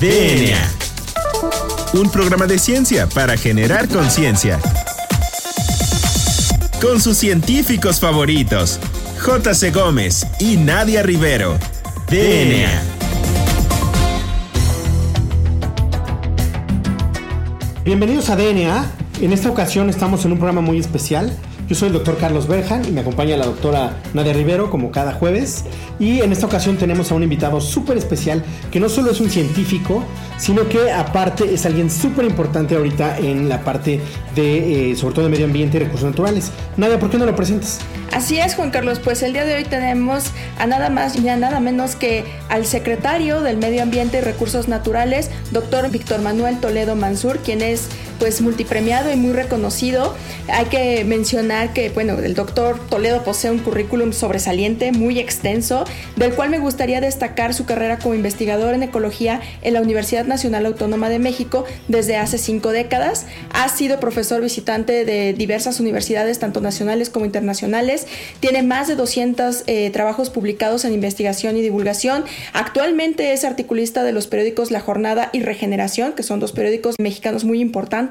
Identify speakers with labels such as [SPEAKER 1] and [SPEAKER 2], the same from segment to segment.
[SPEAKER 1] DNA. Un programa de ciencia para generar conciencia. Con sus científicos favoritos, J.C. Gómez y Nadia Rivero. DNA.
[SPEAKER 2] Bienvenidos a DNA. En esta ocasión estamos en un programa muy especial. Yo soy el doctor Carlos Berjan y me acompaña la doctora Nadia Rivero como cada jueves. Y en esta ocasión tenemos a un invitado súper especial que no solo es un científico, sino que aparte es alguien súper importante ahorita en la parte de, eh, sobre todo de medio ambiente y recursos naturales. Nadia, ¿por qué no lo presentas?
[SPEAKER 3] Así es, Juan Carlos. Pues el día de hoy tenemos a nada más y a nada menos que al secretario del Medio Ambiente y Recursos Naturales, doctor Víctor Manuel Toledo Mansur, quien es pues multipremiado y muy reconocido. Hay que mencionar que, bueno, el doctor Toledo posee un currículum sobresaliente, muy extenso, del cual me gustaría destacar su carrera como investigador en ecología en la Universidad Nacional Autónoma de México desde hace cinco décadas. Ha sido profesor visitante de diversas universidades, tanto nacionales como internacionales. Tiene más de 200 eh, trabajos publicados en investigación y divulgación. Actualmente es articulista de los periódicos La Jornada y Regeneración, que son dos periódicos mexicanos muy importantes.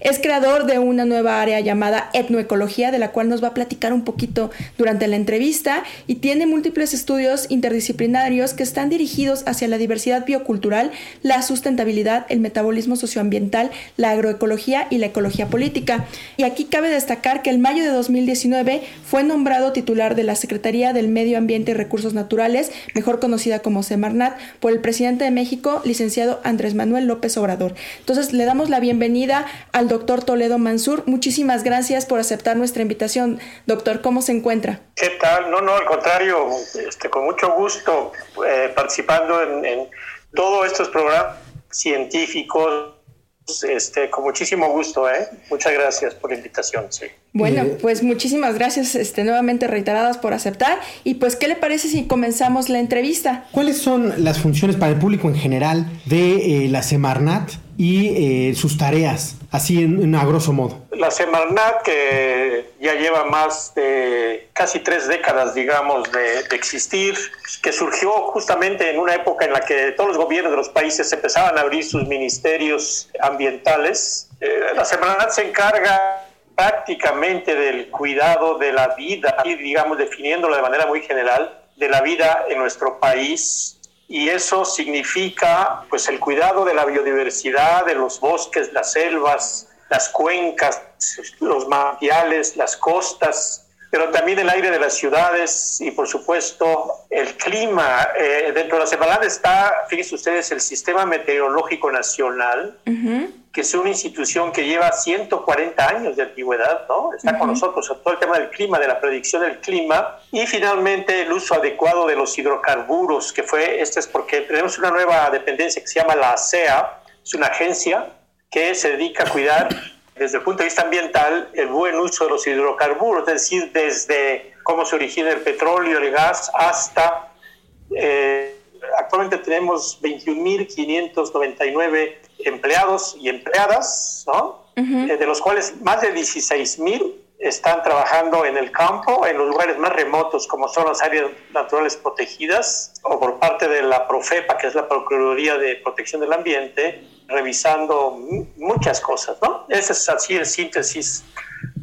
[SPEAKER 3] Es creador de una nueva área llamada etnoecología, de la cual nos va a platicar un poquito durante la entrevista, y tiene múltiples estudios interdisciplinarios que están dirigidos hacia la diversidad biocultural, la sustentabilidad, el metabolismo socioambiental, la agroecología y la ecología política. Y aquí cabe destacar que el mayo de 2019 fue nombrado titular de la Secretaría del Medio Ambiente y Recursos Naturales, mejor conocida como Semarnat, por el presidente de México, licenciado Andrés Manuel López Obrador. Entonces, le damos la bienvenida al doctor Toledo Mansur. Muchísimas gracias por aceptar nuestra invitación. Doctor, ¿cómo se encuentra?
[SPEAKER 4] ¿Qué tal? No, no, al contrario, este, con mucho gusto eh, participando en, en todos estos programas científicos, este, con muchísimo gusto, ¿eh? Muchas gracias por la invitación, sí.
[SPEAKER 3] Bueno, pues muchísimas gracias este, nuevamente reiteradas por aceptar. Y pues, ¿qué le parece si comenzamos la entrevista?
[SPEAKER 2] ¿Cuáles son las funciones para el público en general de eh, la Semarnat y eh, sus tareas, así en, a grosso modo?
[SPEAKER 4] La Semarnat, que ya lleva más de casi tres décadas, digamos, de, de, existir, que surgió justamente en una época en la que todos los gobiernos de los países empezaban a abrir sus ministerios ambientales. Eh, la Semarnat se encarga prácticamente del cuidado de la vida, y digamos definiéndolo de manera muy general, de la vida en nuestro país. Y eso significa pues el cuidado de la biodiversidad, de los bosques, las selvas, las cuencas, los manantiales, las costas, pero también el aire de las ciudades y por supuesto el clima. Eh, dentro de la Semarnat está, fíjense ustedes, el Sistema Meteorológico Nacional. Que es una institución que lleva 140 años de antigüedad, ¿no? Está uh -huh. con nosotros todo el tema del clima, de la predicción del clima y finalmente el uso adecuado de los hidrocarburos, que fue, este es porque tenemos una nueva dependencia que se llama la ASEA, es una agencia que se dedica a cuidar desde el punto de vista ambiental, el buen uso de los hidrocarburos, es decir, desde cómo se origina el petróleo, el gas, hasta... Eh, actualmente tenemos 21.599 empleados y empleadas, ¿no? Uh -huh. eh, de los cuales más de 16.000 están trabajando en el campo, en los lugares más remotos, como son las áreas naturales protegidas, o por parte de la Profepa, que es la Procuraduría de Protección del Ambiente, revisando muchas cosas, ¿no? Ese es así en síntesis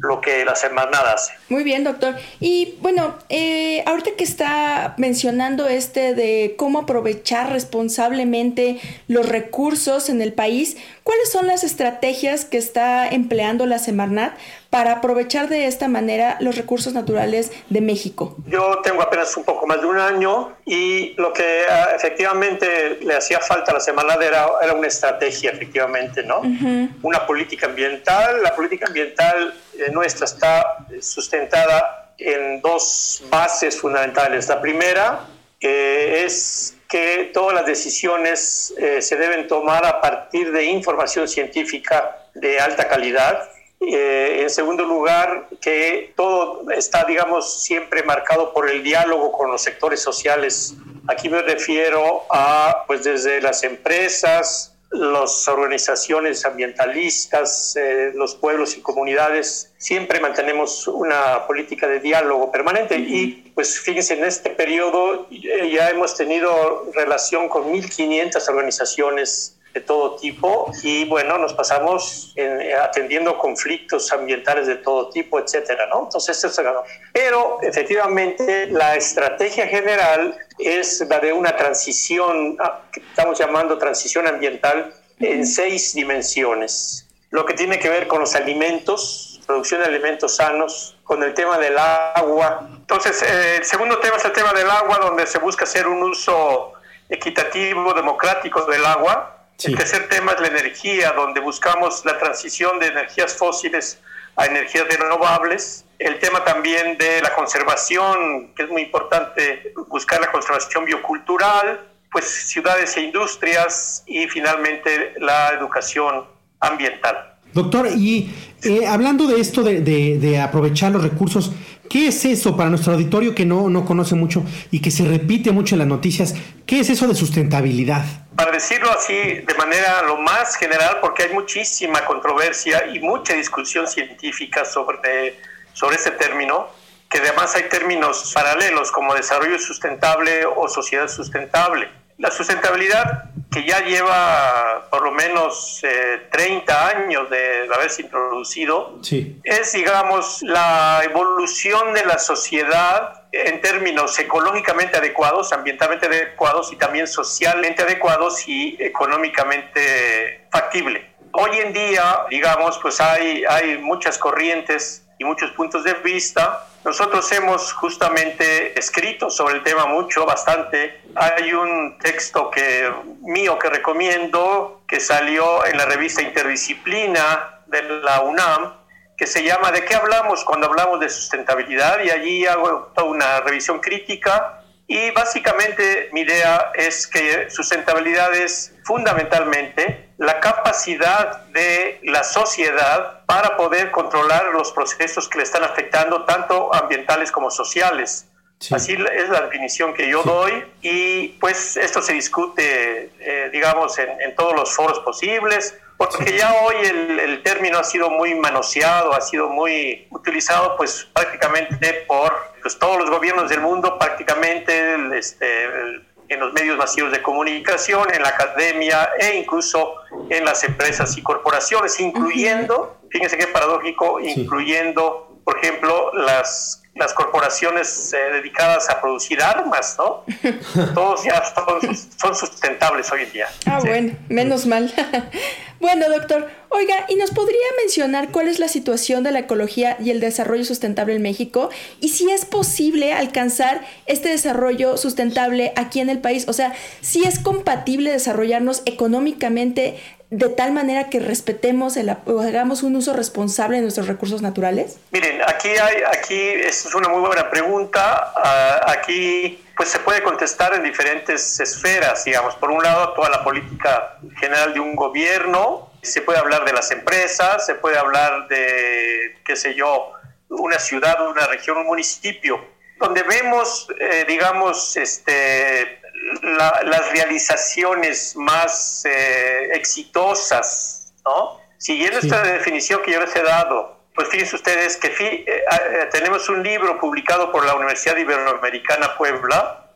[SPEAKER 4] lo que la semana hace.
[SPEAKER 3] Muy bien, doctor. Y bueno, eh, ahorita que está mencionando este de cómo aprovechar responsablemente los recursos en el país, ¿cuáles son las estrategias que está empleando la Semarnat para aprovechar de esta manera los recursos naturales de México?
[SPEAKER 4] Yo tengo apenas un poco más de un año y lo que uh, efectivamente le hacía falta a la Semarnat era, era una estrategia, efectivamente, ¿no? Uh -huh. Una política ambiental. La política ambiental eh, nuestra está sustentada en dos bases fundamentales. La primera eh, es que todas las decisiones eh, se deben tomar a partir de información científica de alta calidad. Eh, en segundo lugar, que todo está, digamos, siempre marcado por el diálogo con los sectores sociales. Aquí me refiero a, pues, desde las empresas, las organizaciones ambientalistas, eh, los pueblos y comunidades, siempre mantenemos una política de diálogo permanente y pues fíjense, en este periodo ya hemos tenido relación con 1.500 organizaciones de todo tipo y bueno, nos pasamos atendiendo conflictos ambientales de todo tipo, etcétera, ¿no? Entonces, esto es Pero efectivamente la estrategia general es la de una transición, ah, que estamos llamando transición ambiental, en seis dimensiones. Lo que tiene que ver con los alimentos, producción de alimentos sanos, con el tema del agua. Entonces, eh, el segundo tema es el tema del agua, donde se busca hacer un uso equitativo, democrático del agua el tercer tema es la energía, donde buscamos la transición de energías fósiles a energías renovables. El tema también de la conservación, que es muy importante, buscar la conservación biocultural, pues ciudades e industrias y finalmente la educación ambiental.
[SPEAKER 2] Doctor, y eh, hablando de esto de, aprovechar los recursos, ¿qué es eso para nuestro auditorio que no, no conoce mucho y que se repite mucho en las noticias? ¿Qué es eso de sustentabilidad?
[SPEAKER 4] Para decirlo así de manera lo más general, porque hay muchísima controversia y mucha discusión científica sobre, sobre este término, que además hay términos paralelos como desarrollo sustentable o sociedad sustentable. La sustentabilidad, que ya lleva por lo menos 30 eh, años de haberse introducido, es, digamos, la evolución de la sociedad en términos ecológicamente adecuados, ambientalmente adecuados y también socialmente adecuados y económicamente factible. Hoy en día, digamos, pues hay, hay muchas corrientes y muchos puntos de vista. Nosotros hemos justamente escrito sobre el tema mucho, bastante. Hay un texto que, mío que recomiendo que salió en la revista Interdisciplina de la UNAM, que se llama ¿De qué hablamos cuando hablamos de sustentabilidad? Y allí hago toda una revisión crítica y básicamente mi idea es que sustentabilidad es fundamentalmente la capacidad de la sociedad para poder controlar los procesos que le están afectando, tanto ambientales como sociales. Así es la definición que yo doy. Y pues esto se discute, eh, digamos, en, en, todos los foros posibles, porque ya hoy el, el, término ha sido muy manoseado, ha sido muy utilizado pues prácticamente por pues, todos los gobiernos del mundo, prácticamente este, en los medios masivos de comunicación, en la academia e incluso en las empresas y corporaciones, incluyendo, fíjense qué paradójico, incluyendo, por ejemplo, las las corporaciones eh, dedicadas a producir armas, ¿no? Todos ya son, sustentables hoy en día.
[SPEAKER 3] Ah, bueno, menos mal. bueno, doctor, oiga, ¿y nos podría mencionar cuál es la situación de la ecología y el desarrollo sustentable en México? Y si es posible alcanzar este desarrollo sustentable aquí en el país, o sea, si es compatible desarrollarnos económicamente de tal manera que respetemos el, o hagamos un uso responsable de nuestros recursos naturales?
[SPEAKER 4] Miren, aquí hay, aquí es una muy buena pregunta. Ah, aquí pues se puede contestar en diferentes esferas, digamos. Por un lado, toda la política general de un gobierno, se puede hablar de las empresas, se puede hablar de, qué sé yo, una ciudad, una región, un municipio, donde vemos, eh, digamos, este, las realizaciones más eh, exitosas, ¿no? Siguiendo esta definición que yo les he dado, pues fíjense ustedes que eh, eh, tenemos un libro publicado por la Universidad Iberoamericana Puebla,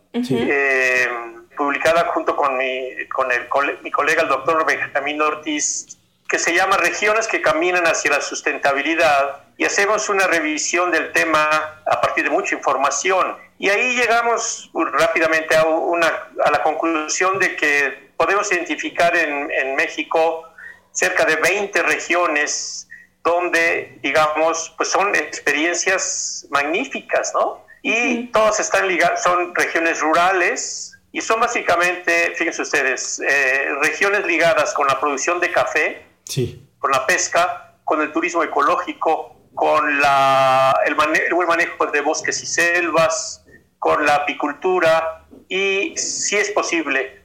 [SPEAKER 4] publicada junto con, mi, con el, mi colega el doctor Benjamín Ortiz, que se llama Regiones que caminan hacia la sustentabilidad y hacemos una revisión del tema a partir de mucha información. Y ahí llegamos rápidamente a, una, a la conclusión de que podemos identificar en, en México cerca de 20 regiones donde, digamos, pues son experiencias magníficas, ¿no? Y todas están ligadas, son regiones rurales y son básicamente, fíjense ustedes, eh, regiones ligadas con la producción de café, sí. con la pesca, con el turismo ecológico, con la, el, buen manejo de bosques y selvas, con la apicultura y si es posible,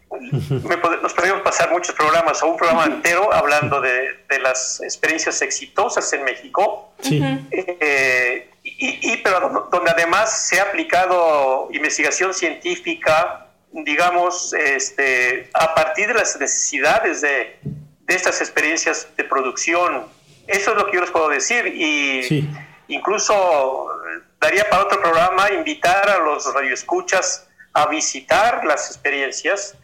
[SPEAKER 4] nos podemos pasar muchos programas o un programa entero hablando de, de las experiencias exitosas en México, eh, y, y, pero donde además se ha aplicado investigación científica, digamos, este, a partir de las necesidades de, de estas experiencias de producción. Eso es lo que yo les puedo decir. Y incluso daría para otro programa invitar a los radioescuchas a visitar las experiencias,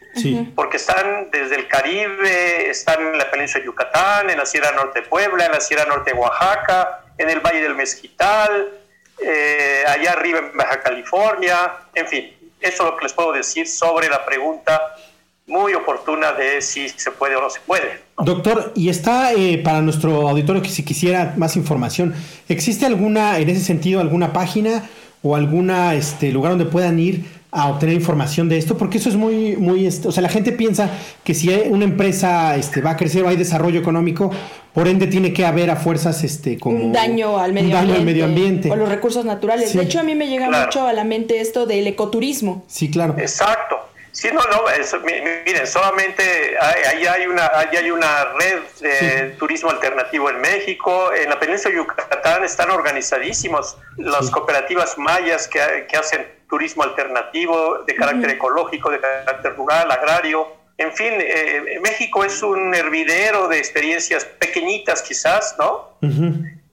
[SPEAKER 4] porque están desde el Caribe, están en la península de Yucatán, en la Sierra Norte de Puebla, en la Sierra Norte de Oaxaca, en el Valle del Mezquital, eh, allá arriba en Baja California, en fin, eso es lo que les puedo decir sobre la pregunta muy oportuna de si se puede o no se puede.
[SPEAKER 2] Doctor, y está eh, para nuestro auditorio que si quisiera más información, ¿existe alguna, en ese sentido, alguna página o alguna este, lugar donde puedan ir a obtener información de esto? Porque eso es muy, muy, este, o sea, la gente piensa que si una empresa este, va a crecer o hay desarrollo económico, por ende tiene que haber a fuerzas este como
[SPEAKER 3] un daño al medio,
[SPEAKER 2] daño
[SPEAKER 3] ambiente,
[SPEAKER 2] al medio ambiente
[SPEAKER 3] o los recursos naturales. De hecho, a mí me llega mucho a la mente esto del ecoturismo.
[SPEAKER 2] Sí, claro.
[SPEAKER 4] Exacto. Sí, no, no, miren, solamente ahí hay una, hay una red de turismo alternativo en México, en la península de Yucatán están organizadísimos las cooperativas mayas que, que, hacen turismo alternativo de carácter ecológico, de carácter rural, agrario. En fin, eh, México es un hervidero de experiencias pequeñitas quizás, ¿no?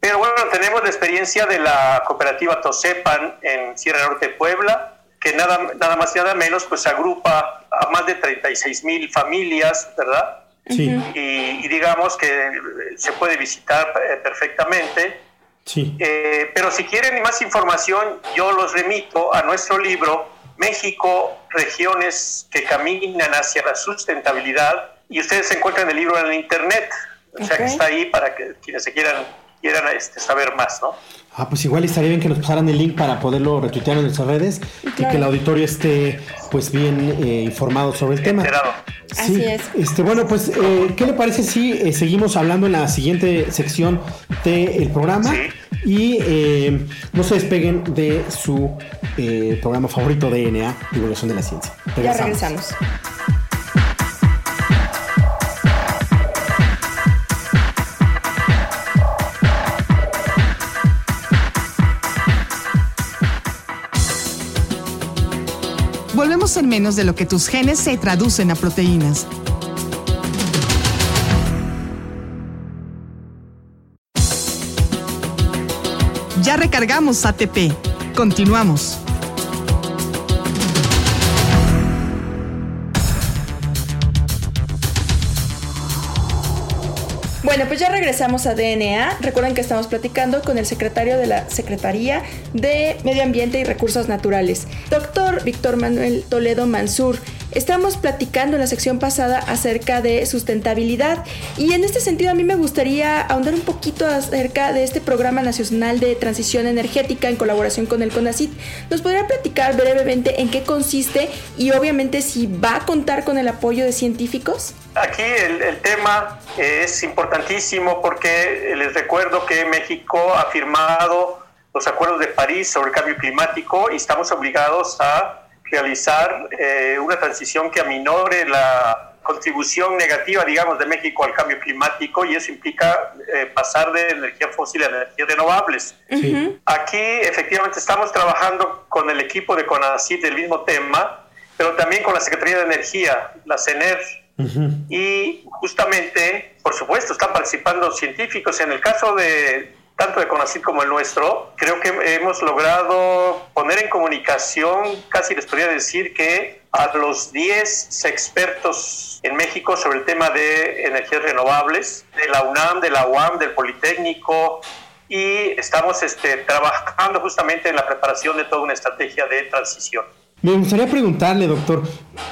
[SPEAKER 4] Pero bueno, tenemos la experiencia de la cooperativa Tosepan en Sierra Norte de Puebla, que nada, nada más y nada menos pues agrupa a más de 36 mil familias, ¿verdad?
[SPEAKER 2] Sí.
[SPEAKER 4] Y, digamos que se puede visitar eh, perfectamente.
[SPEAKER 2] Sí.
[SPEAKER 4] Eh, pero si quieren más información, yo los remito a nuestro libro México, regiones que caminan hacia la sustentabilidad. Y ustedes encuentran el libro en el internet. O sea que está ahí para que quienes se quieran, quieran este, saber más, ¿no?
[SPEAKER 2] Ah, pues igual estaría bien que nos pasaran el link para poderlo retuitear en nuestras redes y que el auditorio esté pues bien eh, informado sobre el tema.
[SPEAKER 3] Sí, Así es.
[SPEAKER 2] Este, bueno, pues, eh, ¿qué le parece si eh, seguimos hablando en la siguiente sección del programa? Y no se despeguen de su programa favorito DNA, Divulgación de la Ciencia.
[SPEAKER 3] Ya regresamos.
[SPEAKER 5] En menos de lo que tus genes se traducen a proteínas. Ya recargamos ATP. Continuamos.
[SPEAKER 3] Bueno, pues ya regresamos a DNA. Recuerden que estamos platicando con el secretario de la Secretaría de Medio Ambiente y Recursos Naturales, doctor Víctor Manuel Toledo Mansur. Estamos platicando en la sección pasada acerca de sustentabilidad y en este sentido a mí me gustaría ahondar un poquito acerca de este Programa Nacional de Transición Energética en colaboración con el CONACIT. ¿Nos podría platicar brevemente en qué consiste y obviamente si va a contar con el apoyo de científicos?
[SPEAKER 4] Aquí el, tema es importantísimo porque les recuerdo que México ha firmado los acuerdos de París sobre el cambio climático y estamos obligados a realizar eh, una transición que aminore la contribución negativa, digamos, de México al cambio climático y eso implica eh, pasar de energía fósil a energías renovables. Aquí efectivamente estamos trabajando con el equipo de CONACYT del mismo tema, pero también con la Secretaría de Energía, la CENER, y justamente, por supuesto, están participando científicos. En el caso de tanto de CONACYT como el nuestro, creo que hemos logrado poner en comunicación, casi les podría decir que a los 10 expertos en México sobre el tema de energías renovables, de la UNAM, de la UAM, del Politécnico, y estamos este, trabajando justamente en la preparación de toda una estrategia de transición.
[SPEAKER 2] Me gustaría preguntarle, doctor,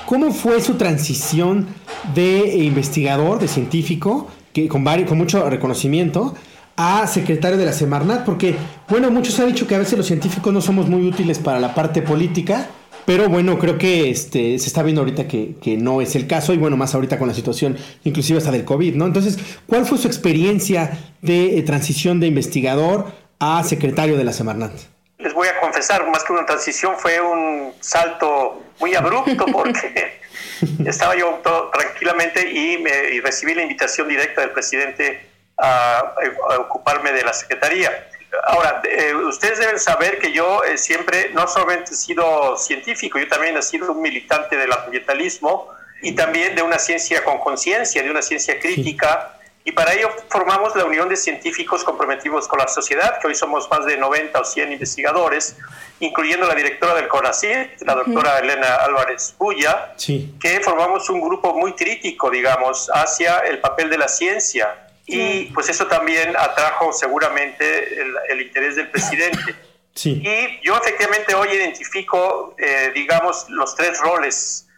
[SPEAKER 2] ¿cómo fue su transición de investigador, de científico, que con, con mucho reconocimiento, a secretario de la Semarnat, porque, bueno, muchos han dicho que a veces los científicos no somos muy útiles para la parte política, pero bueno, creo que este, se está viendo ahorita que, no es el caso, y bueno, más ahorita con la situación, inclusive hasta del COVID, ¿no? Entonces, ¿cuál fue su experiencia de eh, transición de investigador a secretario de la Semarnat?
[SPEAKER 4] Les voy a confesar, más que una transición, fue un salto muy abrupto porque estaba yo tranquilamente y, me, y recibí la invitación directa del presidente a, ocuparme de la Secretaría. Ahora, eh, ustedes deben saber que yo eh, siempre no solamente he sido científico, yo también he sido un militante del ambientalismo y también de una ciencia con conciencia, de una ciencia crítica. Y para ello formamos la Unión de Científicos Comprometidos con la Sociedad, que hoy somos más de 90 o 100 investigadores, incluyendo la directora del CONACYT, la doctora Elena Álvarez Bulla, que formamos un grupo muy crítico, digamos, hacia el papel de la ciencia. Y pues eso también atrajo seguramente el, interés del presidente. Y yo efectivamente hoy identifico, eh, digamos, los tres roles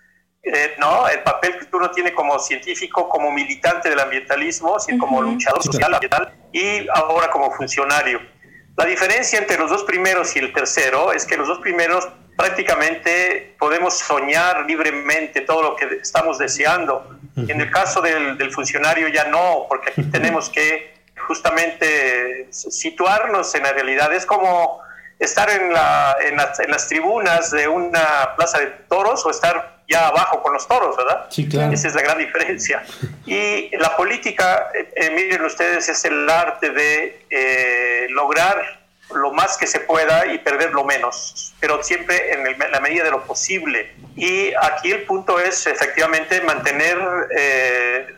[SPEAKER 4] eh, ¿no? El papel que uno tiene como científico, como militante del ambientalismo, como luchador social ambiental y ahora como funcionario. La diferencia entre los dos primeros y el tercero es que los dos primeros prácticamente podemos soñar libremente todo lo que estamos deseando. En el caso del, funcionario ya no, porque aquí tenemos que justamente situarnos en la realidad. Es como estar en, la, en, las, tribunas de una plaza de toros o estar ya abajo con los toros, ¿verdad?
[SPEAKER 2] Sí, claro.
[SPEAKER 4] Esa es la gran diferencia. Y la política, eh, eh, miren ustedes, es el arte de eh, lograr lo más que se pueda y perder lo menos, pero siempre en, la medida de lo posible. Y aquí el punto es efectivamente mantener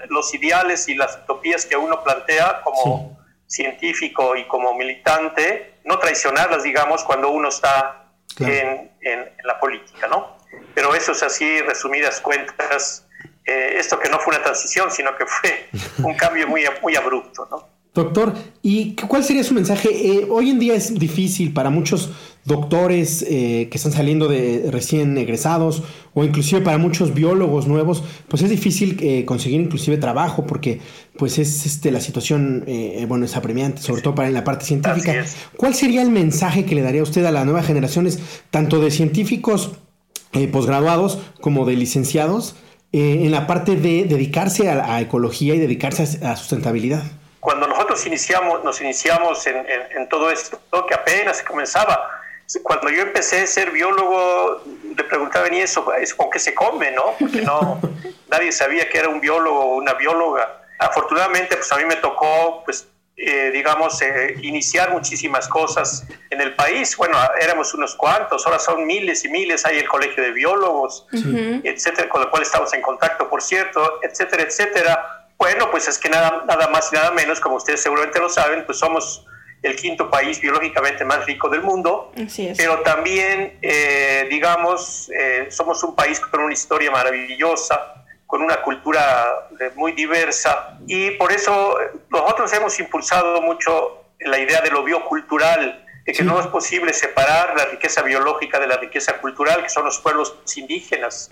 [SPEAKER 4] los ideales y las utopías que uno plantea como científico y como militante, no traicionarlas, digamos, cuando uno está en, en, la política, ¿no? Pero eso es así, resumidas cuentas, eh, esto que no fue una transición, sino que fue un cambio muy, muy abrupto, ¿no?
[SPEAKER 2] Doctor, ¿y cuál sería su mensaje? Eh, hoy en día es difícil para muchos doctores eh, que están saliendo de recién egresados o inclusive para muchos biólogos nuevos, pues es difícil eh, conseguir inclusive trabajo porque pues es este, la situación, bueno, es apremiante, sobre todo para en la parte científica. ¿Cuál sería el mensaje que le daría usted a las nuevas generaciones, tanto de científicos posgraduados como de licenciados, en la parte de dedicarse a, a ecología y dedicarse a sustentabilidad?
[SPEAKER 4] Cuando nosotros iniciamos, nos iniciamos en, en, todo esto, que apenas comenzaba, cuando yo empecé a ser biólogo, le preguntaban, ¿y eso, con qué se come? ¿no? Porque no, nadie sabía que era un biólogo o una bióloga. Afortunadamente, pues a mí me tocó, pues, eh, digamos, eh, iniciar muchísimas cosas en el país. Bueno, éramos unos cuantos, ahora son miles y miles, hay el Colegio de Biólogos, etcétera, con el cual estamos en contacto, por cierto, etcétera, etcétera bueno, pues es que nada, nada más y nada menos, como ustedes seguramente lo saben, pues somos el quinto país biológicamente más rico del mundo, pero también, eh, digamos, eh, somos un país con una historia maravillosa, con una cultura eh, muy diversa, y por eso nosotros hemos impulsado mucho la idea de lo biocultural, de que no es posible separar la riqueza biológica de la riqueza cultural, que son los pueblos indígenas.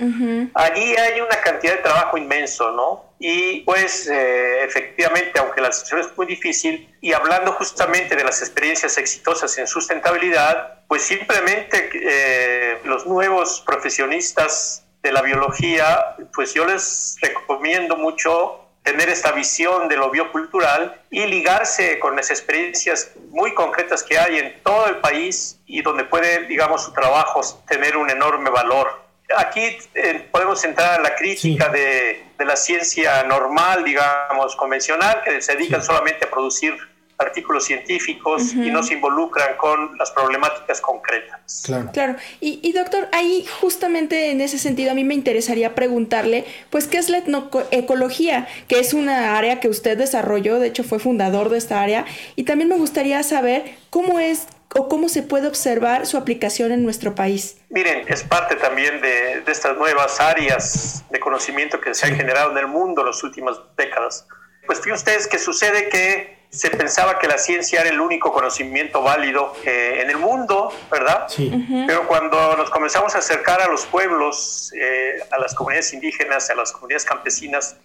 [SPEAKER 4] Allí hay una cantidad de trabajo inmenso, ¿no? Y pues eh, efectivamente, aunque la situación es muy difícil, y hablando justamente de las experiencias exitosas en sustentabilidad, pues simplemente eh, los nuevos profesionistas de la biología, pues yo les recomiendo mucho tener esta visión de lo biocultural y ligarse con las experiencias muy concretas que hay en todo el país y donde puede, digamos, su trabajo tener un enorme valor. Aquí eh, podemos entrar a la crítica de, de, la ciencia normal, digamos, convencional, que se dedican solamente a producir artículos científicos y no se involucran con las problemáticas concretas.
[SPEAKER 3] Claro. claro. Y, doctor, ahí justamente en ese sentido a mí me interesaría preguntarle, pues, ¿qué es la etnoecología? Que es una área que usted desarrolló, de hecho fue fundador de esta área, y también me gustaría saber cómo es o cómo se puede observar su aplicación en nuestro país.
[SPEAKER 4] Miren, es parte también de, de estas nuevas áreas de conocimiento que se han generado en el mundo en las últimas décadas. Pues fíjense ustedes que sucede que se pensaba que la ciencia era el único conocimiento válido eh, en el mundo, ¿verdad? Sí. Pero cuando nos comenzamos a acercar a los pueblos, eh, a las comunidades indígenas, a las comunidades campesinas,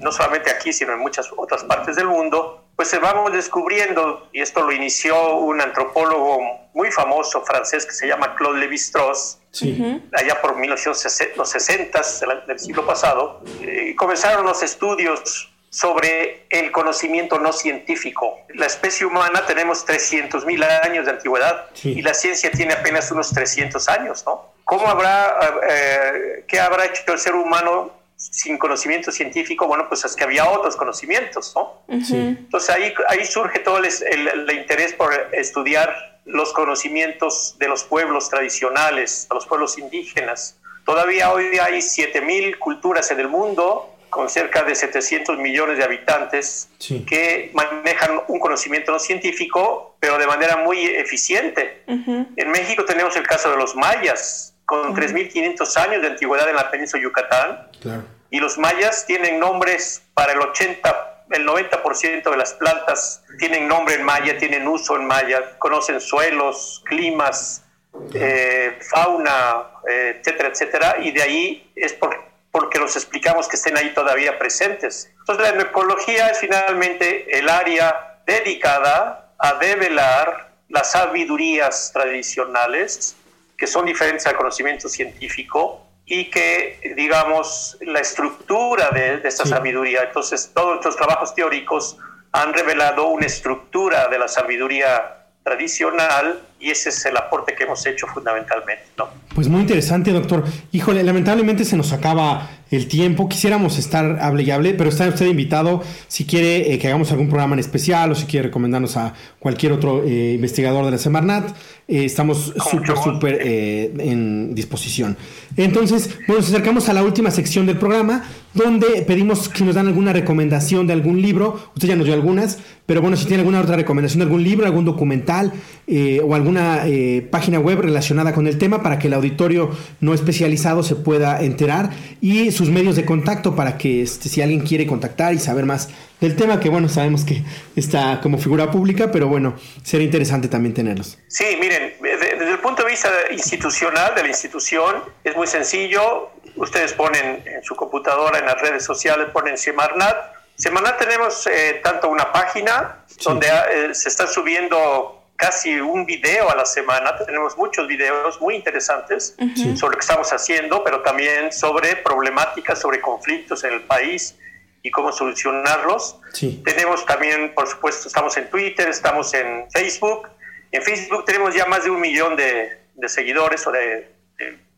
[SPEAKER 4] no solamente aquí, sino en muchas otras partes del mundo, pues se vamos descubriendo, y esto lo inició un antropólogo muy famoso francés que se llama Claude Lévi-Strauss, allá por 1960, del siglo pasado, eh, y comenzaron los estudios sobre el conocimiento no científico. La especie humana tenemos 300.000 años de antigüedad y la ciencia tiene apenas unos 300 años, ¿no? ¿Cómo habrá, eh, qué habrá hecho el ser humano sin conocimiento científico? Bueno, pues es que había otros conocimientos, ¿no? Entonces ahí, ahí surge todo el, el, interés por estudiar los conocimientos de los pueblos tradicionales, de los pueblos indígenas. Todavía hoy hay 7.000 culturas en el mundo con cerca de 700 millones de habitantes que manejan un conocimiento no científico, pero de manera muy eficiente. En México tenemos el caso de los mayas, con 3.500 años de antigüedad en la península de Yucatán. Y los mayas tienen nombres para el 80 el 90% de las plantas tienen nombre en maya, tienen uso en maya, conocen suelos, climas, eh, fauna, eh, etcétera, etcétera, y de ahí es por, porque los explicamos que estén ahí todavía presentes. Entonces la ecología es finalmente el área dedicada a develar las sabidurías tradicionales que son diferentes al conocimiento científico y que, digamos, la estructura de, esta sabiduría, entonces todos nuestros trabajos teóricos han revelado una estructura de la sabiduría tradicional y ese es el aporte que hemos hecho fundamentalmente. ¿no?
[SPEAKER 2] Pues muy interesante, doctor. Híjole, lamentablemente se nos acaba el tiempo. Quisiéramos estar hable y hable, pero está usted invitado si quiere eh, que hagamos algún programa en especial o si quiere recomendarnos a cualquier otro eh, investigador de la Semarnat. Eh, estamos súper, súper en disposición. Entonces, bueno, nos acercamos a la última sección del programa, donde pedimos que nos dan alguna recomendación de algún libro. Usted ya nos dio algunas, pero bueno, si tiene alguna otra recomendación de algún libro, algún documental o alguna página web relacionada con el tema para que el auditorio no especializado se pueda enterar y sus medios de contacto para que este, si alguien quiere contactar y saber más del tema, que bueno, sabemos que está como figura pública, pero bueno, sería interesante también tenerlos.
[SPEAKER 4] Sí, miren, desde el punto de vista institucional de la institución, es muy sencillo. Ustedes ponen en su computadora, en las redes sociales, ponen Semarnat. Semarnat tenemos eh, tanto una página donde eh, se están subiendo casi un video a la semana. Tenemos muchos videos muy interesantes sobre lo que estamos haciendo, pero también sobre problemáticas, sobre conflictos en el país y cómo solucionarlos. Tenemos también, por supuesto, estamos en Twitter, estamos en Facebook. En Facebook tenemos ya más de un millón de, seguidores o de,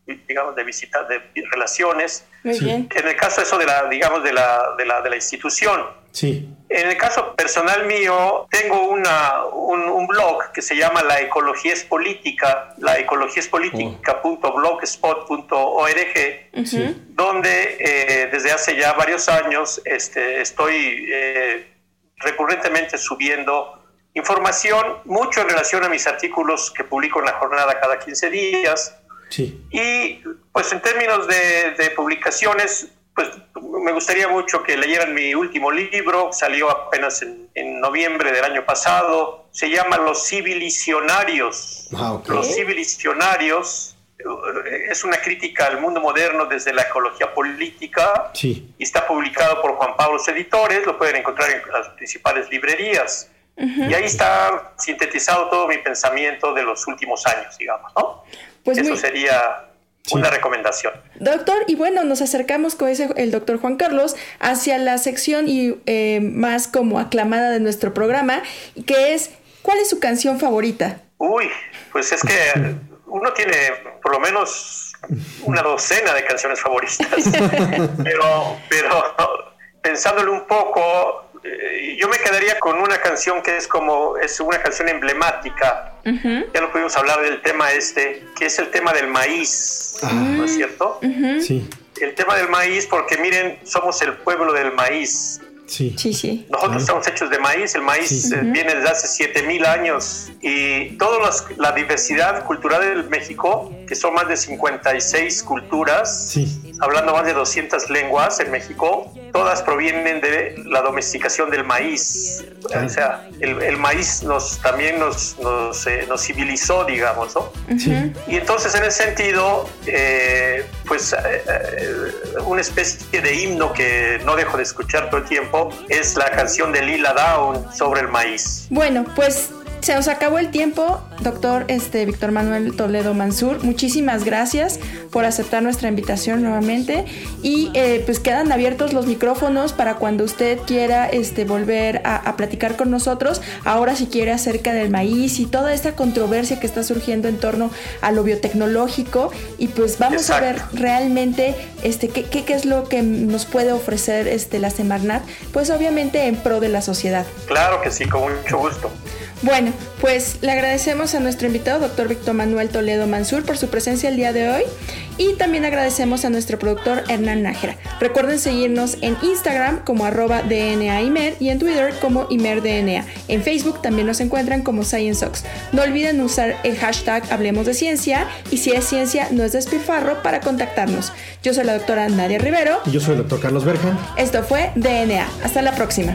[SPEAKER 4] digamos, de visitas, de relaciones. En el caso eso de la, digamos, de la, de la, de la institución.
[SPEAKER 2] Sí.
[SPEAKER 4] En el caso personal mío, tengo una, un, blog que se llama La Ecología es Política, la ecología es donde eh, desde hace ya varios años este, estoy eh, recurrentemente subiendo información, mucho en relación a mis artículos que publico en la jornada cada 15 días.
[SPEAKER 2] Sí.
[SPEAKER 4] Y pues en términos de, de publicaciones, pues me gustaría mucho que leyeran mi último libro, salió apenas en, noviembre del año pasado, se llama Los Civilicionarios.
[SPEAKER 2] Ah,
[SPEAKER 4] Los Civilicionarios eh, es una crítica al mundo moderno desde la ecología política
[SPEAKER 2] sí.
[SPEAKER 4] y está publicado por Juan Pablo Editores, lo pueden encontrar en las principales librerías. Y ahí está sintetizado todo mi pensamiento de los últimos años, digamos, ¿no? Pues Eso sería una recomendación.
[SPEAKER 3] Doctor, y bueno, nos acercamos con ese, el doctor Juan Carlos hacia la sección y eh, más como aclamada de nuestro programa, que es ¿cuál es su canción favorita?
[SPEAKER 4] Uy, pues es que uno tiene por lo menos una docena de canciones favoritas, pero, pero pensándolo un poco, eh, yo me quedaría con una canción que es como, es una canción emblemática, ya no pudimos hablar del tema este, que es el tema del maíz, ah. ¿no es cierto?
[SPEAKER 2] Sí.
[SPEAKER 4] El tema del maíz, porque miren, somos el pueblo del maíz,
[SPEAKER 2] Sí.
[SPEAKER 3] Sí, sí.
[SPEAKER 4] Nosotros estamos hechos de maíz, el maíz eh, viene desde hace 7000 años y toda la diversidad cultural del México, que son más de 56 culturas, hablando más de 200 lenguas en México, todas provienen de la domesticación del maíz. O sea, el, maíz nos, también nos, nos, eh, civilizó, digamos, ¿no? Y entonces, en ese sentido, eh, pues una especie de himno que no dejo de escuchar todo el tiempo es la canción de Lila Down sobre el maíz.
[SPEAKER 3] Bueno, pues se nos acabó el tiempo, doctor este, Víctor Manuel Toledo Mansur. Muchísimas gracias por aceptar nuestra invitación nuevamente. Y eh, pues quedan abiertos los micrófonos para cuando usted quiera este, volver a, platicar con nosotros. Ahora si quiere acerca del maíz y toda esta controversia que está surgiendo en torno a lo biotecnológico. Y pues vamos a ver realmente este, qué, qué, es lo que nos puede ofrecer este, la Semarnat. Pues obviamente en pro de la sociedad.
[SPEAKER 4] Claro que sí, con mucho gusto.
[SPEAKER 3] Bueno, pues le agradecemos a nuestro invitado, doctor Víctor Manuel Toledo Mansur, por su presencia el día de hoy. Y también agradecemos a nuestro productor Hernán Nájera. Recuerden seguirnos en Instagram como arroba DNAImer y en Twitter como ImerDNA. En Facebook también nos encuentran como ScienceOx. No olviden usar el hashtag Hablemos de Ciencia y si es ciencia no es despilfarro para contactarnos. Yo soy la doctora Nadia Rivero.
[SPEAKER 2] Y yo soy el doctor Carlos Berjan.
[SPEAKER 3] Esto fue DNA. Hasta la próxima.